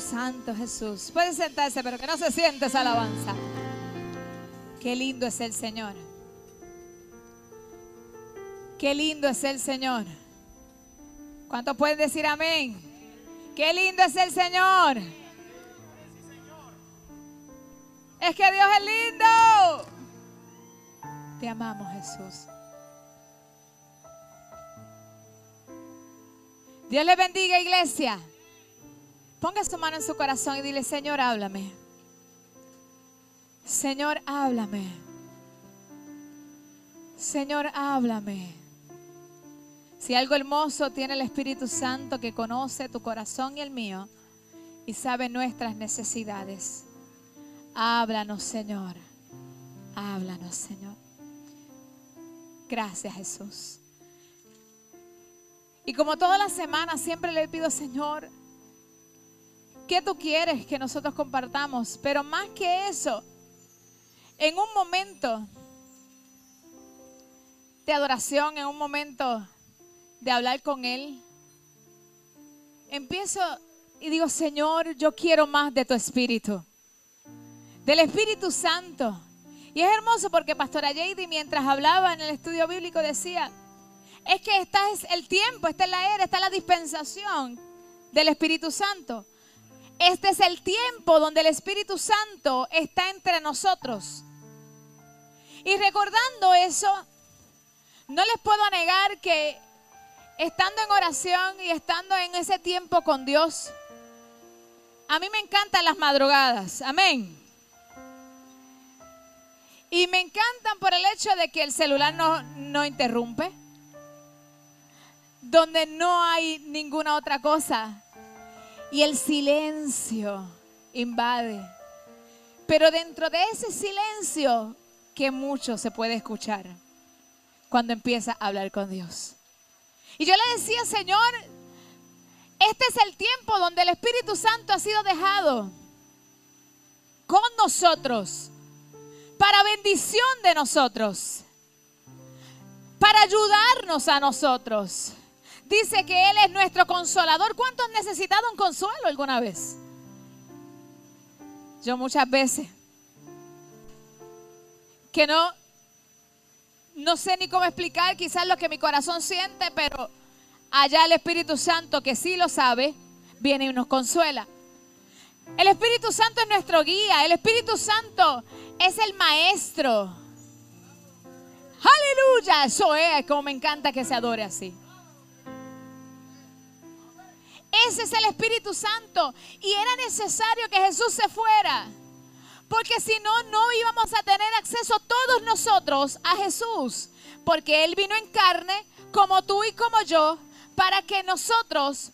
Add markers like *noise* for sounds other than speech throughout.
Santo Jesús. Puede sentarse, pero que no se siente esa alabanza. Qué lindo es el Señor. Qué lindo es el Señor. ¿Cuántos pueden decir amén? Qué lindo es el Señor. Es que Dios es lindo. Te amamos, Jesús. Dios le bendiga, iglesia. Ponga su mano en su corazón y dile, Señor, háblame. Señor, háblame. Señor, háblame. Si algo hermoso tiene el Espíritu Santo que conoce tu corazón y el mío y sabe nuestras necesidades. Háblanos, Señor. Háblanos, Señor. Gracias, Jesús. Y como todas las semanas siempre le pido, Señor, ¿qué tú quieres que nosotros compartamos? Pero más que eso, en un momento de adoración, en un momento de hablar con Él, empiezo y digo, Señor, yo quiero más de tu Espíritu, del Espíritu Santo. Y es hermoso porque Pastora Jady mientras hablaba en el estudio bíblico decía, es que este es el tiempo, esta es la era, esta es la dispensación del Espíritu Santo. Este es el tiempo donde el Espíritu Santo está entre nosotros. Y recordando eso, no les puedo negar que estando en oración y estando en ese tiempo con Dios, a mí me encantan las madrugadas. Amén. Y me encantan por el hecho de que el celular no, no interrumpe donde no hay ninguna otra cosa. Y el silencio invade. Pero dentro de ese silencio que mucho se puede escuchar cuando empieza a hablar con Dios. Y yo le decía, Señor, este es el tiempo donde el Espíritu Santo ha sido dejado con nosotros, para bendición de nosotros, para ayudarnos a nosotros dice que Él es nuestro consolador. ¿Cuántos han necesitado un consuelo alguna vez? Yo muchas veces. Que no, no sé ni cómo explicar quizás lo que mi corazón siente, pero allá el Espíritu Santo, que sí lo sabe, viene y nos consuela. El Espíritu Santo es nuestro guía, el Espíritu Santo es el maestro. Aleluya, eso es como me encanta que se adore así. Ese es el Espíritu Santo. Y era necesario que Jesús se fuera. Porque si no, no íbamos a tener acceso todos nosotros a Jesús. Porque Él vino en carne, como tú y como yo, para que nosotros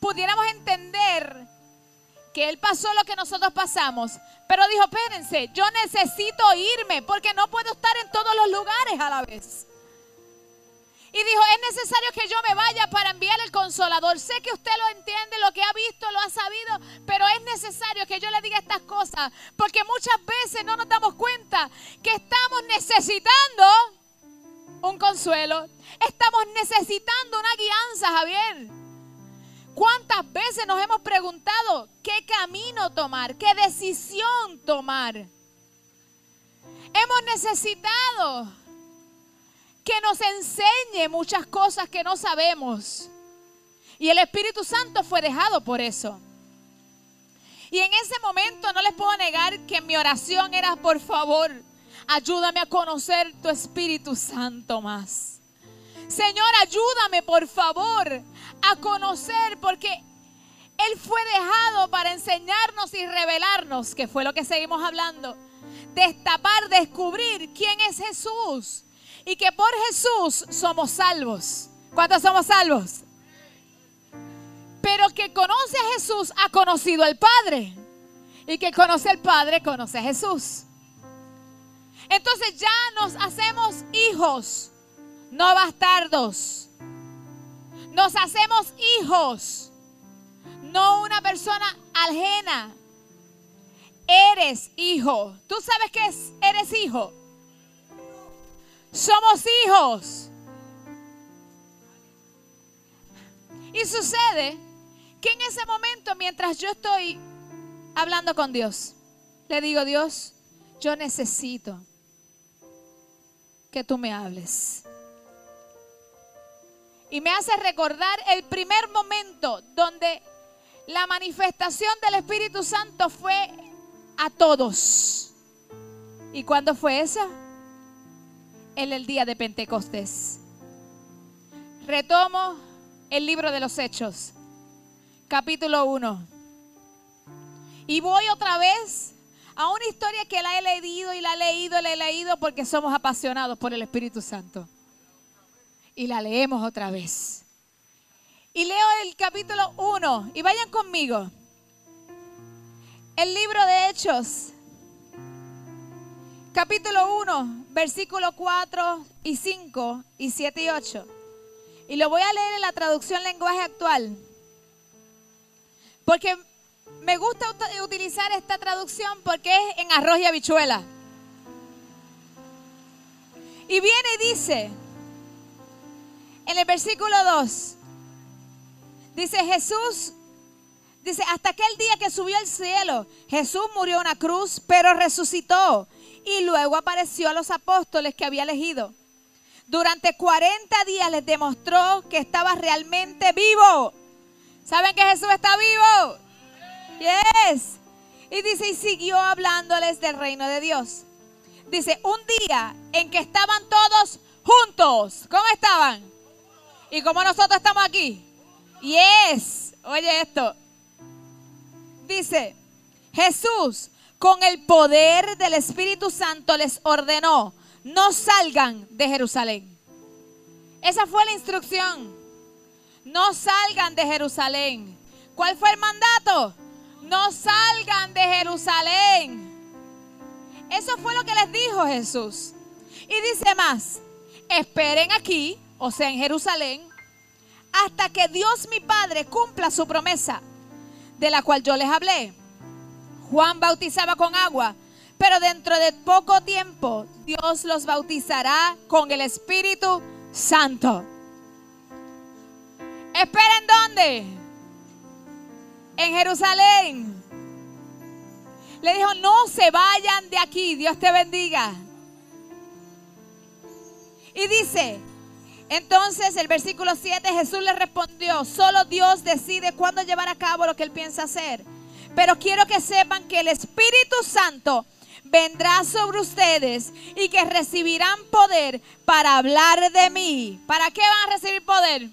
pudiéramos entender que Él pasó lo que nosotros pasamos. Pero dijo, espérense, yo necesito irme porque no puedo estar en todos los lugares a la vez. Y dijo, es necesario que yo me vaya para enviar el consolador. Sé que usted lo entiende, lo que ha visto, lo ha sabido, pero es necesario que yo le diga estas cosas. Porque muchas veces no nos damos cuenta que estamos necesitando un consuelo. Estamos necesitando una guianza, Javier. ¿Cuántas veces nos hemos preguntado qué camino tomar, qué decisión tomar? Hemos necesitado que nos enseñe muchas cosas que no sabemos. Y el Espíritu Santo fue dejado por eso. Y en ese momento no les puedo negar que mi oración era, por favor, ayúdame a conocer tu Espíritu Santo más. Señor, ayúdame, por favor, a conocer, porque Él fue dejado para enseñarnos y revelarnos, que fue lo que seguimos hablando, destapar, descubrir quién es Jesús y que por Jesús somos salvos. ¿Cuántos somos salvos? Pero que conoce a Jesús ha conocido al Padre. Y que conoce al Padre conoce a Jesús. Entonces ya nos hacemos hijos, no bastardos. Nos hacemos hijos, no una persona ajena. Eres hijo. ¿Tú sabes qué es? Eres hijo. Somos hijos. Y sucede que en ese momento, mientras yo estoy hablando con Dios, le digo, Dios, yo necesito que tú me hables. Y me hace recordar el primer momento donde la manifestación del Espíritu Santo fue a todos. ¿Y cuándo fue eso? En el día de Pentecostés. Retomo el libro de los Hechos, capítulo 1. Y voy otra vez a una historia que la he leído y la he leído y la he leído porque somos apasionados por el Espíritu Santo. Y la leemos otra vez. Y leo el capítulo 1 y vayan conmigo. El libro de Hechos, capítulo 1, versículo 4 y 5 y 7 y 8. Y lo voy a leer en la traducción lenguaje actual. Porque me gusta utilizar esta traducción porque es en arroz y habichuela. Y viene y dice, en el versículo 2, dice Jesús, dice, hasta aquel día que subió al cielo, Jesús murió en una cruz, pero resucitó y luego apareció a los apóstoles que había elegido. Durante 40 días les demostró que estaba realmente vivo. ¿Saben que Jesús está vivo? Yes. Y dice, y siguió hablándoles del reino de Dios. Dice, un día en que estaban todos juntos. ¿Cómo estaban? ¿Y como nosotros estamos aquí? Yes. Oye esto. Dice, Jesús con el poder del Espíritu Santo les ordenó, no salgan de Jerusalén. Esa fue la instrucción. No salgan de Jerusalén. ¿Cuál fue el mandato? No salgan de Jerusalén. Eso fue lo que les dijo Jesús. Y dice más, esperen aquí, o sea, en Jerusalén, hasta que Dios mi Padre cumpla su promesa, de la cual yo les hablé. Juan bautizaba con agua, pero dentro de poco tiempo Dios los bautizará con el Espíritu Santo. ¿Esperen dónde? En Jerusalén. Le dijo, no se vayan de aquí, Dios te bendiga. Y dice, entonces el versículo 7, Jesús le respondió, solo Dios decide cuándo llevar a cabo lo que él piensa hacer. Pero quiero que sepan que el Espíritu Santo vendrá sobre ustedes y que recibirán poder para hablar de mí. ¿Para qué van a recibir poder?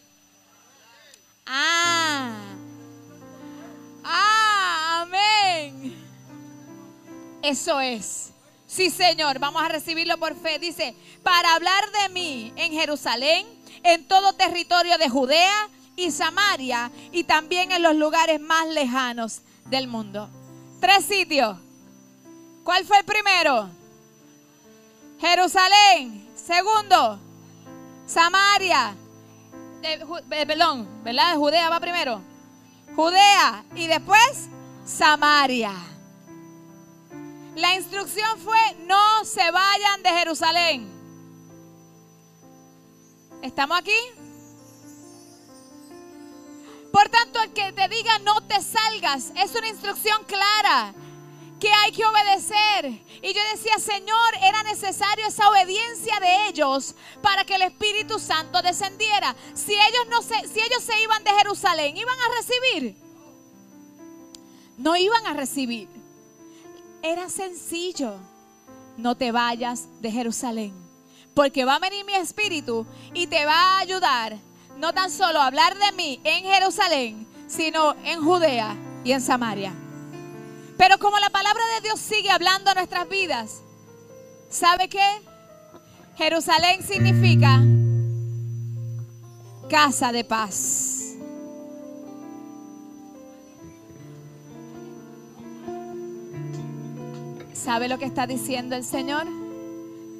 Ah. Ah, amén. Eso es. Sí, Señor, vamos a recibirlo por fe. Dice, para hablar de mí en Jerusalén, en todo territorio de Judea y Samaria y también en los lugares más lejanos del mundo. Tres sitios. ¿Cuál fue el primero? Jerusalén. Segundo, Samaria. Eh, perdón, ¿verdad? Judea va primero. Judea y después Samaria. La instrucción fue no se vayan de Jerusalén. ¿Estamos aquí? Por tanto, el que te diga no te salgas es una instrucción clara que hay que obedecer. Y yo decía, Señor, era necesario esa obediencia de ellos para que el Espíritu Santo descendiera. Si ellos no se, si ellos se iban de Jerusalén, iban a recibir. No iban a recibir. Era sencillo. No te vayas de Jerusalén, porque va a venir mi espíritu y te va a ayudar no tan solo hablar de mí en Jerusalén, sino en Judea y en Samaria. Pero como la palabra de Dios sigue hablando a nuestras vidas, ¿sabe qué? Jerusalén significa casa de paz. ¿Sabe lo que está diciendo el Señor?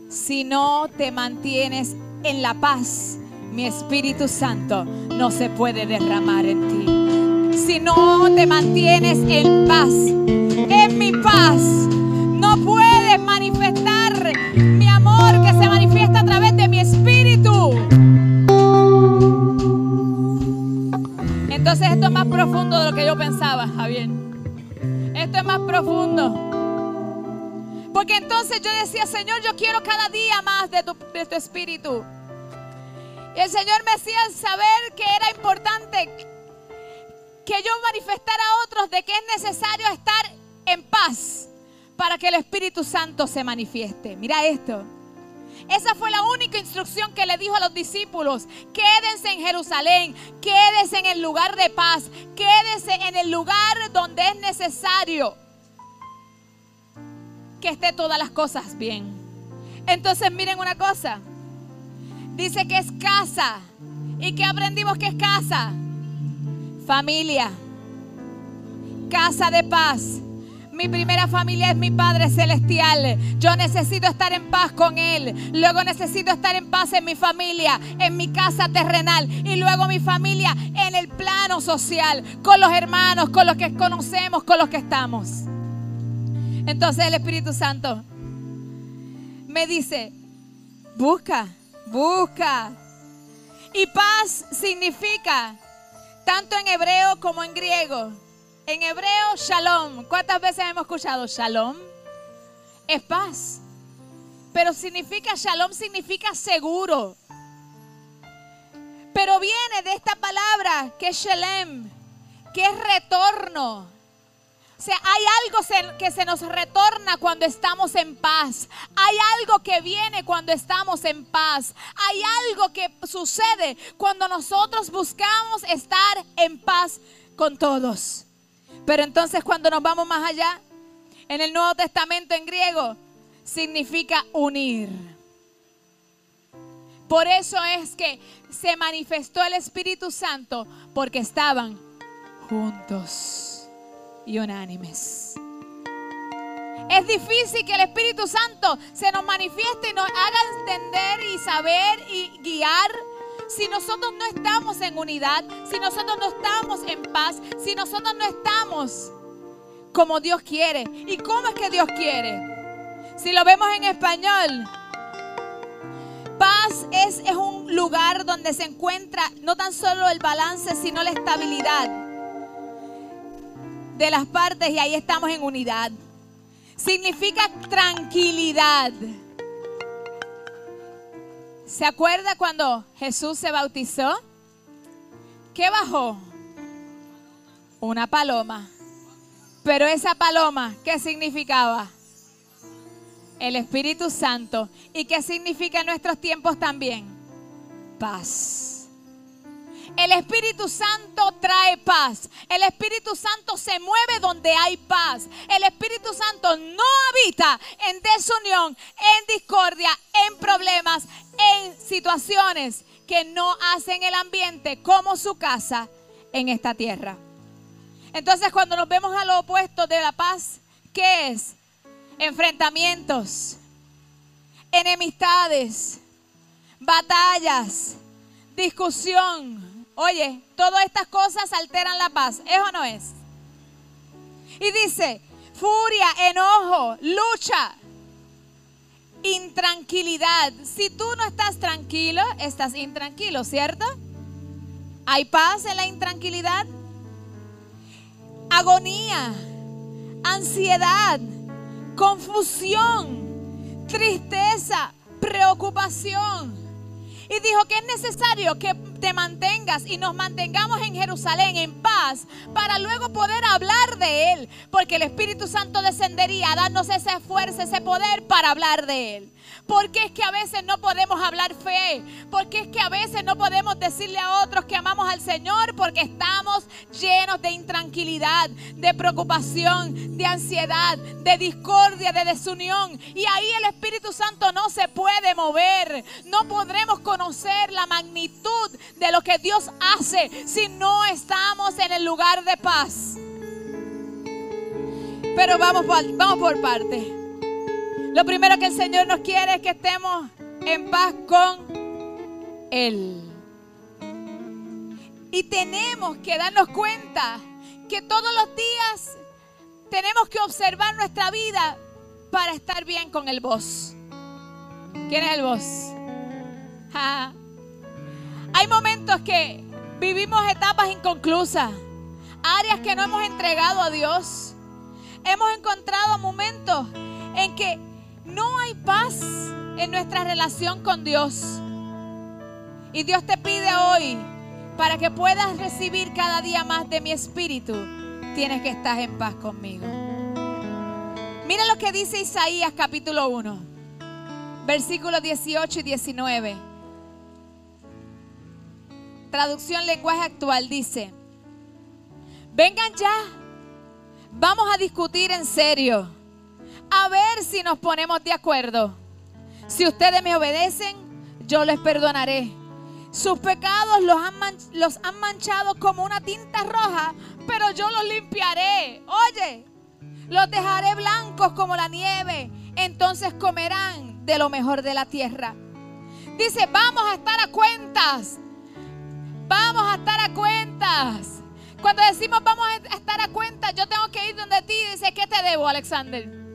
Si no te mantienes en la paz, mi Espíritu Santo no se puede derramar en ti. Si no te mantienes en paz, en mi paz. No puedes manifestar mi amor que se manifiesta a través de mi espíritu. Entonces esto es más profundo de lo que yo pensaba, Javier. Esto es más profundo. Porque entonces yo decía, Señor, yo quiero cada día más de tu, de tu espíritu. El Señor me hacía saber que era importante que yo manifestara a otros de que es necesario estar en paz para que el Espíritu Santo se manifieste. Mira esto. Esa fue la única instrucción que le dijo a los discípulos. Quédense en Jerusalén, quédense en el lugar de paz, quédense en el lugar donde es necesario que esté todas las cosas bien. Entonces miren una cosa. Dice que es casa. ¿Y que aprendimos que es casa? Familia. Casa de paz. Mi primera familia es mi Padre Celestial. Yo necesito estar en paz con Él. Luego necesito estar en paz en mi familia, en mi casa terrenal. Y luego mi familia en el plano social, con los hermanos, con los que conocemos, con los que estamos. Entonces el Espíritu Santo me dice, busca, busca. Y paz significa, tanto en hebreo como en griego, en hebreo, shalom. ¿Cuántas veces hemos escuchado shalom? Es paz. Pero significa, shalom significa seguro. Pero viene de esta palabra que es shalem, que es retorno. Hay algo que se nos retorna cuando estamos en paz. Hay algo que viene cuando estamos en paz. Hay algo que sucede cuando nosotros buscamos estar en paz con todos. Pero entonces cuando nos vamos más allá, en el Nuevo Testamento en griego, significa unir. Por eso es que se manifestó el Espíritu Santo porque estaban juntos y unánimes. Es difícil que el Espíritu Santo se nos manifieste y nos haga entender y saber y guiar si nosotros no estamos en unidad, si nosotros no estamos en paz, si nosotros no estamos como Dios quiere. ¿Y cómo es que Dios quiere? Si lo vemos en español, paz es, es un lugar donde se encuentra no tan solo el balance, sino la estabilidad de las partes y ahí estamos en unidad. Significa tranquilidad. ¿Se acuerda cuando Jesús se bautizó? ¿Qué bajó? Una paloma. Pero esa paloma, ¿qué significaba? El Espíritu Santo. ¿Y qué significa en nuestros tiempos también? Paz. El Espíritu Santo trae paz. El Espíritu Santo se mueve donde hay paz. El Espíritu Santo no habita en desunión, en discordia, en problemas, en situaciones que no hacen el ambiente como su casa en esta tierra. Entonces cuando nos vemos a lo opuesto de la paz, ¿qué es? Enfrentamientos, enemistades, batallas, discusión, Oye, todas estas cosas alteran la paz. ¿Es o no es? Y dice, furia, enojo, lucha, intranquilidad. Si tú no estás tranquilo, estás intranquilo, ¿cierto? ¿Hay paz en la intranquilidad? Agonía, ansiedad, confusión, tristeza, preocupación. Y dijo que es necesario que te mantengas y nos mantengamos en Jerusalén en paz para luego poder hablar de Él. Porque el Espíritu Santo descendería a darnos esa fuerza, ese poder para hablar de Él. Porque es que a veces no podemos hablar fe. Porque es que a veces no podemos decirle a otros que amamos al Señor porque estamos llenos de intranquilidad, de preocupación, de ansiedad, de discordia, de desunión. Y ahí el Espíritu Santo no se puede mover. No podremos conocer la magnitud de lo que Dios hace si no estamos en el lugar de paz. Pero vamos por, vamos por parte. Lo primero que el Señor nos quiere es que estemos en paz con Él. Y tenemos que darnos cuenta que todos los días tenemos que observar nuestra vida para estar bien con el voz. ¿Quién es el voz? Hay momentos que Vivimos etapas inconclusas, áreas que no hemos entregado a Dios. Hemos encontrado momentos en que no hay paz en nuestra relación con Dios. Y Dios te pide hoy, para que puedas recibir cada día más de mi espíritu, tienes que estar en paz conmigo. Mira lo que dice Isaías capítulo 1, versículos 18 y 19. Traducción lenguaje actual dice, vengan ya, vamos a discutir en serio, a ver si nos ponemos de acuerdo. Si ustedes me obedecen, yo les perdonaré. Sus pecados los han, manchado como una tinta roja, pero yo los limpiaré. Oye, los dejaré blancos como la nieve. Entonces comerán de lo mejor de la tierra. Dice, vamos a estar a cuentas. Vamos a estar a cuentas. Cuando decimos vamos a estar a cuentas, yo tengo que ir donde ti dice, ¿qué te debo, Alexander?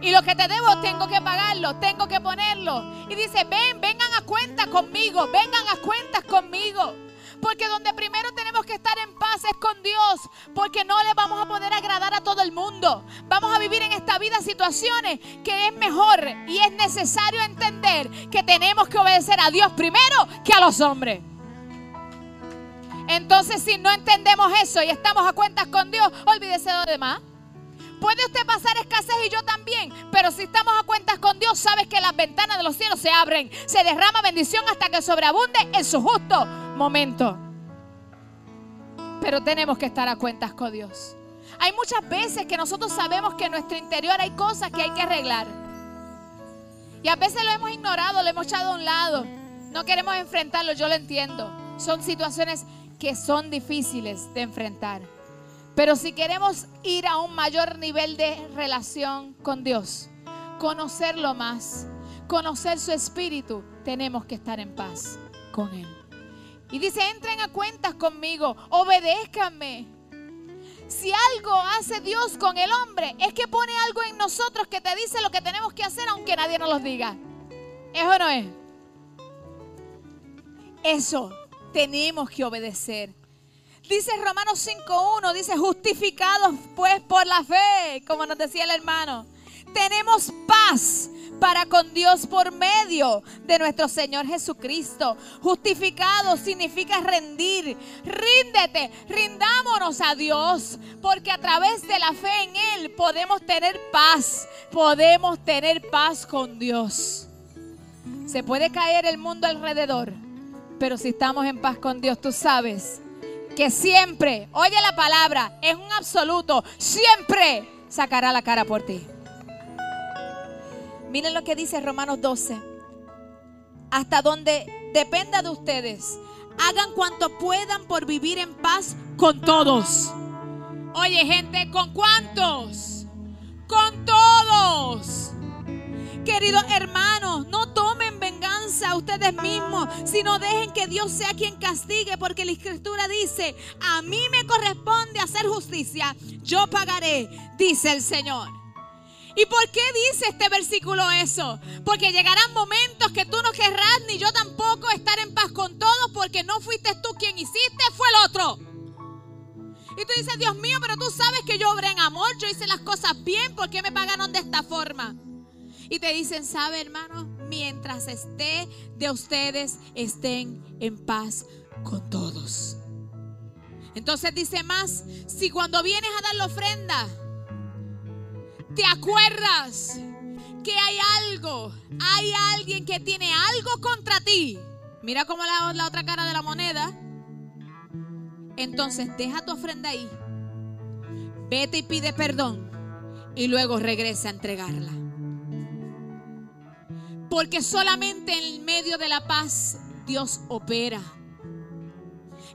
Y lo que te debo tengo que pagarlo, tengo que ponerlo. Y dice, ven, vengan a cuentas conmigo, vengan a cuentas conmigo. Porque donde primero tenemos que estar en paz es con Dios. Porque no le vamos a poder agradar a todo el mundo. Vamos a vivir en esta vida situaciones que es mejor y es necesario entender que tenemos que obedecer a Dios primero que a los hombres. Entonces, si no entendemos eso y estamos a cuentas con Dios, olvídese de lo demás. Puede usted pasar escasez y yo también, pero si estamos a cuentas con Dios, sabes que las ventanas de los cielos se abren, se derrama bendición hasta que sobreabunde en su justo momento. Pero tenemos que estar a cuentas con Dios. Hay muchas veces que nosotros sabemos que en nuestro interior hay cosas que hay que arreglar. Y a veces lo hemos ignorado, lo hemos echado a un lado. No queremos enfrentarlo, yo lo entiendo. Son situaciones que son difíciles de enfrentar. Pero si queremos ir a un mayor nivel de relación con Dios, conocerlo más, conocer su espíritu, tenemos que estar en paz con Él. Y dice, entren a cuentas conmigo, obedézcanme. Si algo hace Dios con el hombre, es que pone algo en nosotros que te dice lo que tenemos que hacer aunque nadie nos lo diga. ¿Eso no es? Eso tenemos que obedecer. Dice Romanos 5.1, dice, justificados pues por la fe, como nos decía el hermano. Tenemos paz para con Dios por medio de nuestro Señor Jesucristo. Justificado significa rendir. Ríndete, rindámonos a Dios, porque a través de la fe en Él podemos tener paz, podemos tener paz con Dios. Se puede caer el mundo alrededor, pero si estamos en paz con Dios, tú sabes que siempre, oye la palabra, es un absoluto, siempre sacará la cara por ti. Miren lo que dice Romanos 12. Hasta donde dependa de ustedes, hagan cuanto puedan por vivir en paz con todos. Oye gente, ¿con cuántos? Con todos. Queridos hermanos, no tomen venganza a ustedes mismos, sino dejen que Dios sea quien castigue, porque la escritura dice, a mí me corresponde hacer justicia, yo pagaré, dice el Señor. ¿Y por qué dice este versículo eso? Porque llegarán momentos que tú no querrás ni yo tampoco estar en paz con todos porque no fuiste tú quien hiciste, fue el otro. Y tú dices, Dios mío, pero tú sabes que yo obré en amor, yo hice las cosas bien, ¿por qué me pagaron de esta forma? Y te dicen, ¿sabe hermano? Mientras esté de ustedes, estén en paz con todos. Entonces dice más, si cuando vienes a dar la ofrenda, te acuerdas que hay algo, hay alguien que tiene algo contra ti. Mira cómo la, la otra cara de la moneda. Entonces deja tu ofrenda ahí. Vete y pide perdón. Y luego regresa a entregarla. Porque solamente en medio de la paz Dios opera.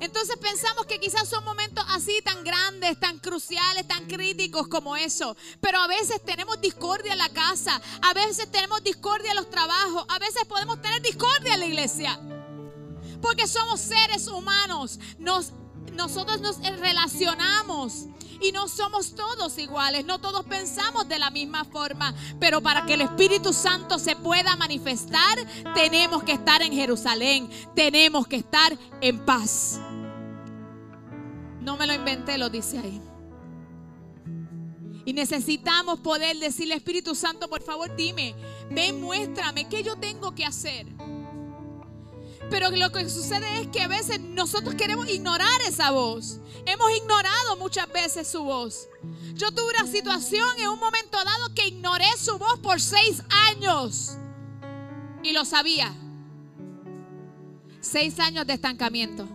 Entonces pensamos que quizás son momentos así tan grandes, tan cruciales, tan críticos como eso. Pero a veces tenemos discordia en la casa, a veces tenemos discordia en los trabajos, a veces podemos tener discordia en la iglesia. Porque somos seres humanos, nos, nosotros nos relacionamos Y no somos todos iguales, no todos pensamos de la misma forma. Pero para que el Espíritu Santo se pueda manifestar, tenemos que estar en Jerusalén, tenemos que estar en paz. No me lo inventé, lo dice ahí. Y necesitamos poder decirle, Espíritu Santo, por favor, dime, ven, muéstrame qué yo tengo que hacer. Pero lo que sucede es que a veces nosotros queremos ignorar esa voz. Hemos ignorado muchas veces su voz. Yo tuve una situación en un momento dado que ignoré su voz por seis años. Y lo sabía. Seis años de estancamiento.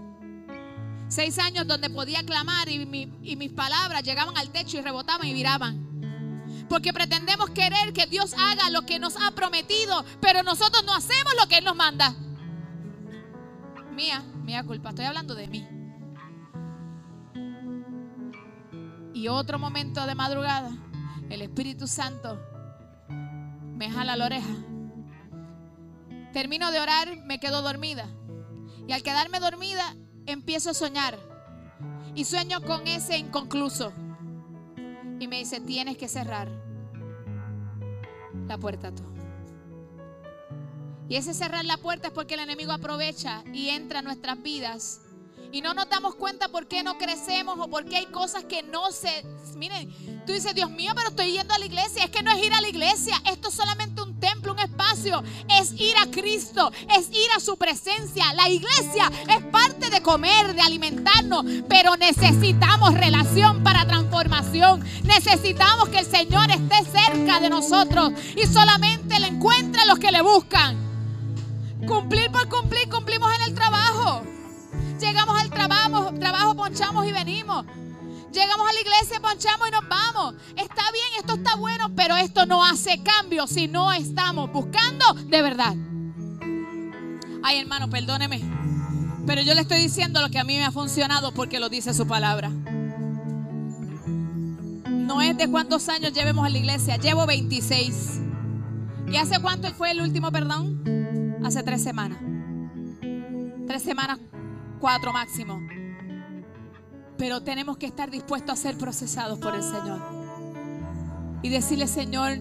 Seis años donde podía clamar y, mis palabras llegaban al techo y rebotaban y viraban. Porque pretendemos querer que Dios haga lo que nos ha prometido, pero nosotros no hacemos lo que Él nos manda. Mía, mía culpa, estoy hablando de mí. Y otro momento de madrugada, el Espíritu Santo me jala la oreja. Termino de orar, me quedo dormida. Y al quedarme dormida, empiezo a soñar. Y sueño con ese inconcluso. Y me dice, tienes que cerrar la puerta tú. Y ese cerrar la puerta es porque el enemigo aprovecha y entra a nuestras vidas. Y no nos damos cuenta por qué no crecemos o por qué hay cosas que no se... Miren, tú dices, Dios mío, pero estoy yendo a la iglesia. Es que no es ir a la iglesia. Esto es solamente un templo, un espacio. Es ir a Cristo, es ir a su presencia. La iglesia es parte de comer, de alimentarnos. Pero necesitamos relación para transformación. Necesitamos que el Señor esté cerca de nosotros. Y solamente le encuentra los que le buscan. Cumplir por cumplir, cumplimos en el trabajo. Llegamos al trabajo, trabajo ponchamos y venimos. Llegamos a la iglesia, ponchamos y nos vamos. Está bien, esto está bueno, pero esto no hace cambio si no estamos buscando de verdad. Ay, hermano, perdóneme. Pero yo le estoy diciendo lo que a mí me ha funcionado porque lo dice su palabra. No es de cuántos años llevemos en la iglesia. Llevo 26. ¿Y hace cuánto fue el último perdón? Hace tres semanas. Tres semanas, cuatro máximo. Pero tenemos que estar dispuestos a ser procesados por el Señor. Y decirle, Señor,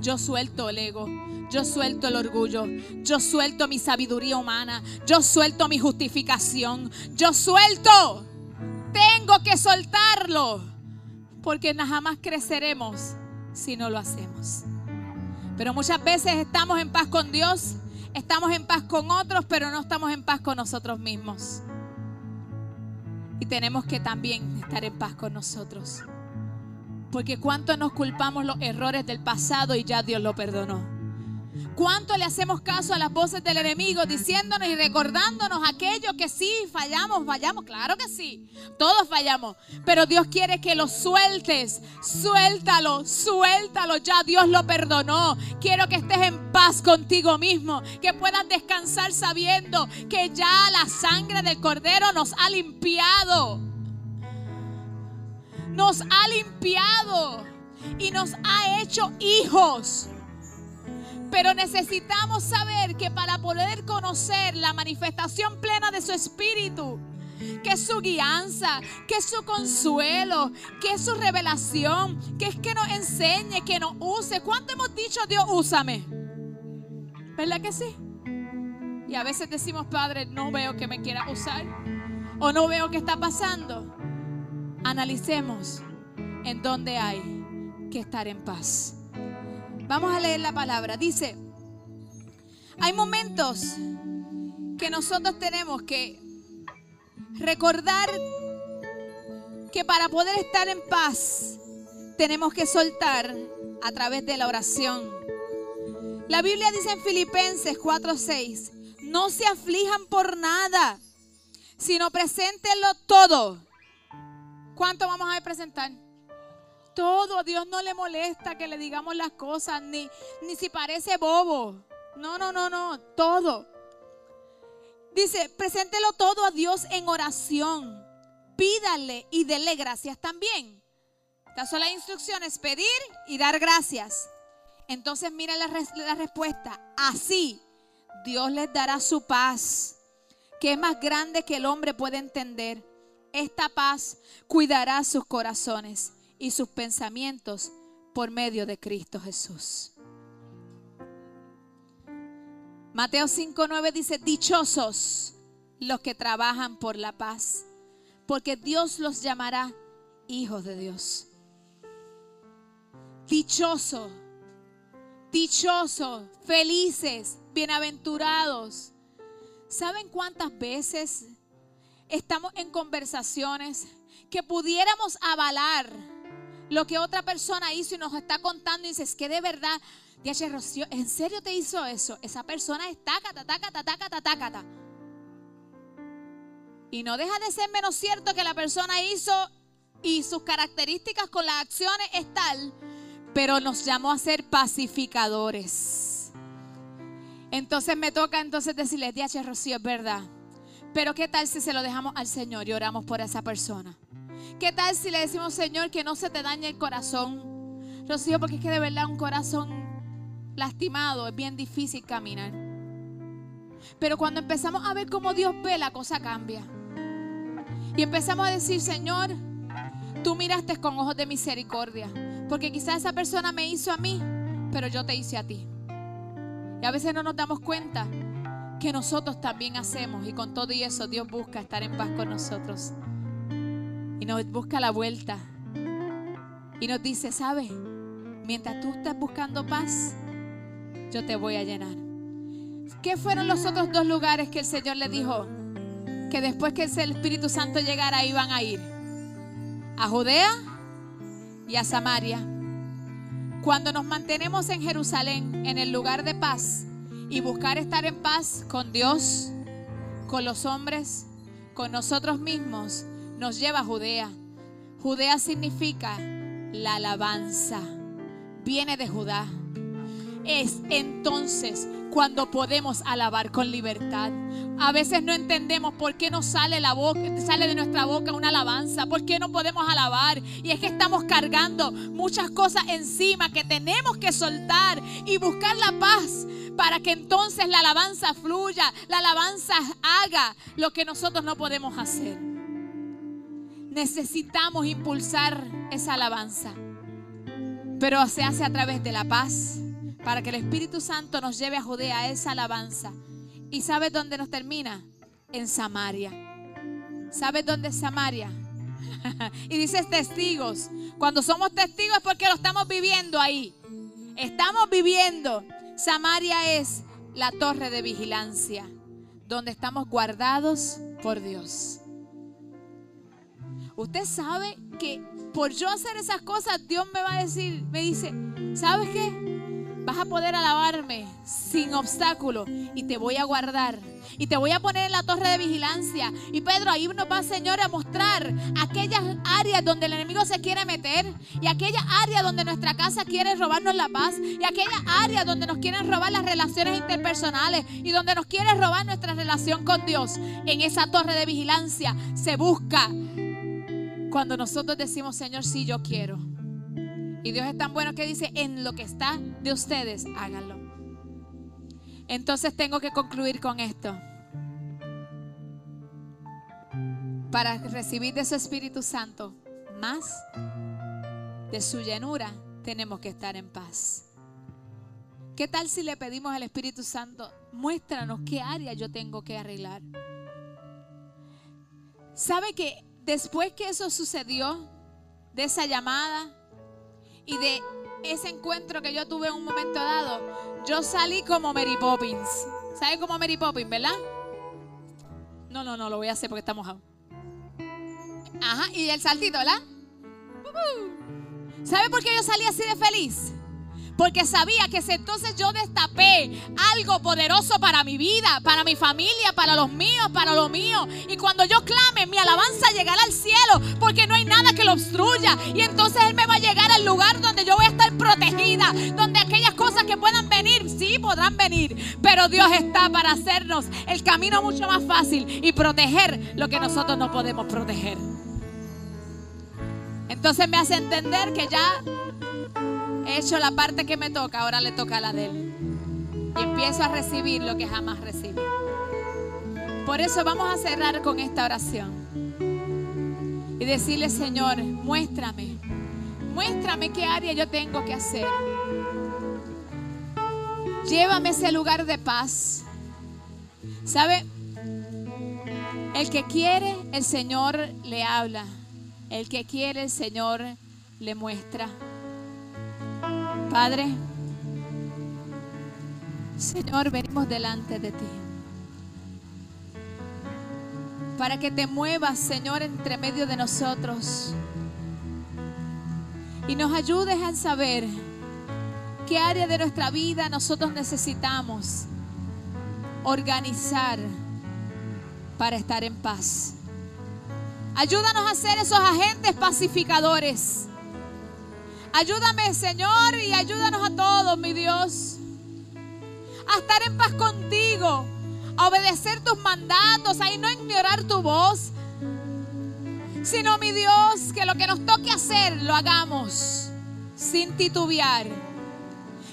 yo suelto el ego, yo suelto el orgullo, yo suelto mi sabiduría humana, yo suelto mi justificación, yo suelto. Tengo que soltarlo, porque jamás creceremos si no lo hacemos. Pero muchas veces estamos en paz con Dios Estamos en paz con otros, pero no estamos en paz con nosotros mismos. Y tenemos que también estar en paz con nosotros. Porque cuánto nos culpamos los errores del pasado y ya Dios lo perdonó. ¿Cuánto le hacemos caso a las voces del enemigo diciéndonos y recordándonos aquello que sí fallamos, fallamos? Claro que sí, todos fallamos. Pero Dios quiere que lo sueltes, suéltalo, suéltalo, ya Dios lo perdonó. Quiero que estés en paz contigo mismo, que puedas descansar sabiendo que ya la sangre del cordero nos ha limpiado. Nos ha limpiado y nos ha hecho hijos. Pero necesitamos saber que para poder conocer la manifestación plena de su espíritu, que es su guianza, que es su consuelo, que es su revelación, que es que nos enseñe, que nos use. ¿Cuánto hemos dicho Dios, úsame? ¿Verdad que sí? Y a veces decimos, Padre, no veo que me quiera usar o no veo qué está pasando. Analicemos en dónde hay que estar en paz. Vamos a leer la palabra. Dice, hay momentos que nosotros tenemos que recordar que para poder estar en paz tenemos que soltar a través de la oración. La Biblia dice en Filipenses 4:6, no se aflijan por nada, sino preséntenlo todo. ¿Cuánto vamos a presentar? Todo. A Dios no le molesta que le digamos las cosas, ni, ni si parece bobo. No, no, no, no, todo. Dice, preséntelo todo a Dios en oración. Pídale y dele gracias también. Estas son las instrucciones, pedir y dar gracias. Entonces mira la, la respuesta. Así Dios les dará su paz, que es más grande que el hombre puede entender esta paz cuidará sus corazones y sus pensamientos por medio de Cristo Jesús. Mateo 5:9 dice, dichosos los que trabajan por la paz, porque Dios los llamará hijos de Dios. Dichoso, dichoso, felices, bienaventurados. ¿Saben cuántas veces estamos en conversaciones que pudiéramos avalar lo que otra persona hizo y nos está contando y dices que de verdad, Diache Rocío, ¿en serio te hizo eso? Esa persona es tácata, tácata, tácata, tácata. Y no deja de ser menos cierto que la persona hizo y sus características con las acciones es tal, pero nos llamó a ser pacificadores. Entonces me toca entonces decirles, Diache Rocío, es verdad. Pero ¿qué tal si se lo dejamos al Señor y oramos por esa persona? ¿Qué tal si le decimos, Señor, que no se te dañe el corazón? Rocío, porque es que de verdad un corazón lastimado es bien difícil caminar. Pero cuando empezamos a ver cómo Dios ve, la cosa cambia. Y empezamos a decir, Señor, tú miraste con ojos de misericordia. Porque quizás esa persona me hizo a mí, pero yo te hice a ti. Y a veces no nos damos cuenta que nosotros también hacemos. Y con todo y eso Dios busca estar en paz con nosotros. Nos busca la vuelta. Y nos dice, ¿sabes? Mientras tú estás buscando paz, yo te voy a llenar. ¿Qué fueron los otros dos lugares que el Señor le dijo que después que el Espíritu Santo llegara iban a ir? A Judea y a Samaria. Cuando nos mantenemos en Jerusalén, en el lugar de paz, y buscar estar en paz con Dios, con los hombres, con nosotros mismos, nos lleva a Judea. Judea significa la alabanza. Viene de Judá. Es entonces cuando podemos alabar con libertad. A veces no entendemos por qué no sale la boca, sale de nuestra boca una alabanza, por qué no podemos alabar. Y es que estamos cargando muchas cosas encima que tenemos que soltar y buscar la paz para que entonces la alabanza fluya, la alabanza haga lo que nosotros no podemos hacer. Necesitamos impulsar esa alabanza, pero se hace a través de la paz, para que el Espíritu Santo nos lleve a Judea a esa alabanza. ¿Y sabes dónde nos termina? En Samaria. ¿Sabes dónde es Samaria? *laughs* y dices testigos. Cuando somos testigos es porque lo estamos viviendo ahí. Estamos viviendo Samaria es la torre de vigilancia, donde estamos guardados por Dios. Usted sabe que por yo hacer esas cosas, Dios me va a decir, me dice, ¿sabes qué? Vas a poder alabarme sin obstáculo y te voy a guardar. Y te voy a poner en la torre de vigilancia. Y Pedro, ahí nos va, Señor, a mostrar aquellas áreas donde el enemigo se quiere meter. Y aquellas áreas donde nuestra casa quiere robarnos la paz. Y aquellas áreas donde nos quieren robar las relaciones interpersonales. Y donde nos quiere robar nuestra relación con Dios. En esa torre de vigilancia se busca cuando nosotros decimos, Señor, sí, yo quiero. Y Dios es tan bueno que dice, en lo que está de ustedes, háganlo. Entonces tengo que concluir con esto. Para recibir de su Espíritu Santo más de su llenura, tenemos que estar en paz. ¿Qué tal si le pedimos al Espíritu Santo, muéstranos qué área yo tengo que arreglar? ¿Sabe que después que eso sucedió, de esa llamada, y de ese encuentro que yo tuve en un momento dado, yo salí como Mary Poppins. ¿Sabes cómo Mary Poppins, verdad? No, no, no, lo voy a hacer porque está mojado. Ajá, y el saltito, ¿verdad? ¿Sabe por qué yo salí así de feliz? Porque sabía que si entonces yo destapé algo poderoso para mi vida, para mi familia, para los míos, para lo mío. Y cuando yo clame, mi alabanza llegará al cielo, porque no hay nada que lo obstruya. Y entonces Él me va a llegar al lugar donde yo voy a estar protegida, donde aquellas cosas que puedan venir, sí podrán venir. Pero Dios está para hacernos el camino mucho más fácil y proteger lo que nosotros no podemos proteger. Entonces me hace entender que ya he hecho la parte que me toca, ahora le toca la de Él. Y empiezo a recibir lo que jamás recibí. Por eso vamos a cerrar con esta oración. y decirle, Señor, muéstrame, muéstrame qué área yo tengo que hacer. Llévame ese lugar de paz. ¿Sabe? El que quiere, el Señor le habla. El que quiere, el Señor le muestra. Padre, Señor, venimos delante de ti. Para que te muevas, Señor, entre medio de nosotros. Y nos ayudes a saber qué área de nuestra vida nosotros necesitamos organizar para estar en paz. Ayúdanos a ser esos agentes pacificadores. Ayúdame, Señor, y ayúdanos a todos, mi Dios, a estar en paz contigo, a obedecer tus mandatos, a no ignorar tu voz, sino, mi Dios, que lo que nos toque hacer lo hagamos sin titubear.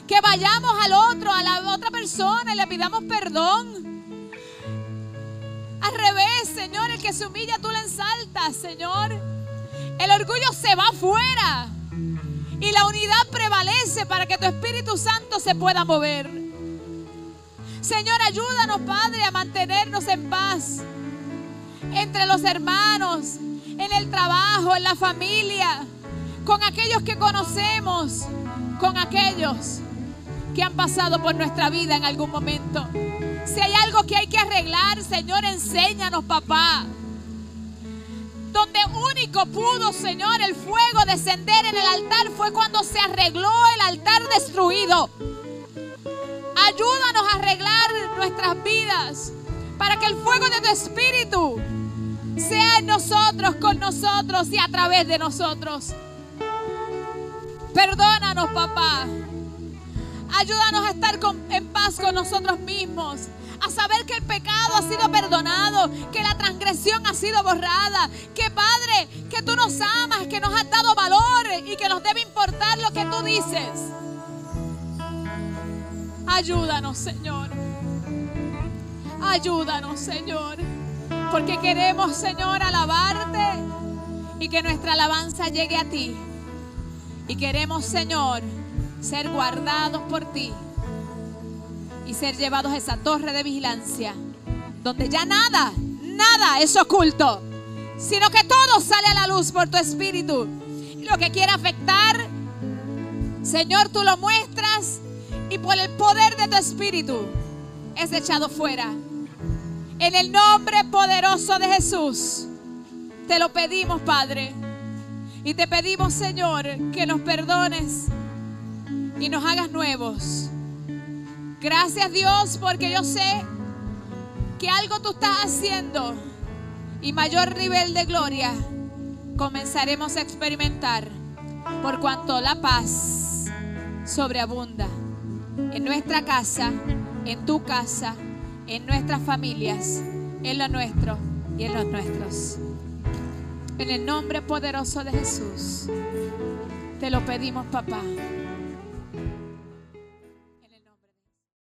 Que vayamos al otro, a la otra persona y le pidamos perdón. Al revés, Señor, el que se humilla tú le ensaltas, Señor. El orgullo se va afuera y la unidad prevalece para que tu Espíritu Santo se pueda mover. Señor, ayúdanos, Padre, a mantenernos en paz entre los hermanos, en el trabajo, en la familia, con aquellos que conocemos, con aquellos que han pasado por nuestra vida en algún momento. Si hay algo que hay que arreglar, Señor, enséñanos, papá. Donde único pudo, Señor, el fuego descender en el altar fue cuando se arregló el altar destruido. Ayúdanos a arreglar nuestras vidas para que el fuego de tu espíritu sea en nosotros, con nosotros y a través de nosotros. Perdónanos, papá. Ayúdanos a estar en paz con nosotros mismos. A saber que el pecado ha sido perdonado, que la transgresión ha sido borrada, que Padre, que tú nos amas, que nos has dado valor y que nos debe importar lo que tú dices. Ayúdanos, Señor. Ayúdanos, Señor. Porque queremos, Señor, alabarte y que nuestra alabanza llegue a ti. Y queremos, Señor, ser guardados por ti y ser llevados a esa torre de vigilancia, donde ya nada, nada es oculto, sino que todo sale a la luz por tu espíritu. Lo que quiera afectar, Señor, tú lo muestras y por el poder de tu espíritu es echado fuera. En el nombre poderoso de Jesús, te lo pedimos, Padre. Y te pedimos, Señor, que nos perdones y nos hagas nuevos. Gracias Dios porque yo sé que algo tú estás haciendo y mayor nivel de gloria comenzaremos a experimentar por cuanto la paz sobreabunda en nuestra casa, en tu casa, en nuestras familias, en lo nuestro y en los nuestros. En el nombre poderoso de Jesús, te lo pedimos, papá.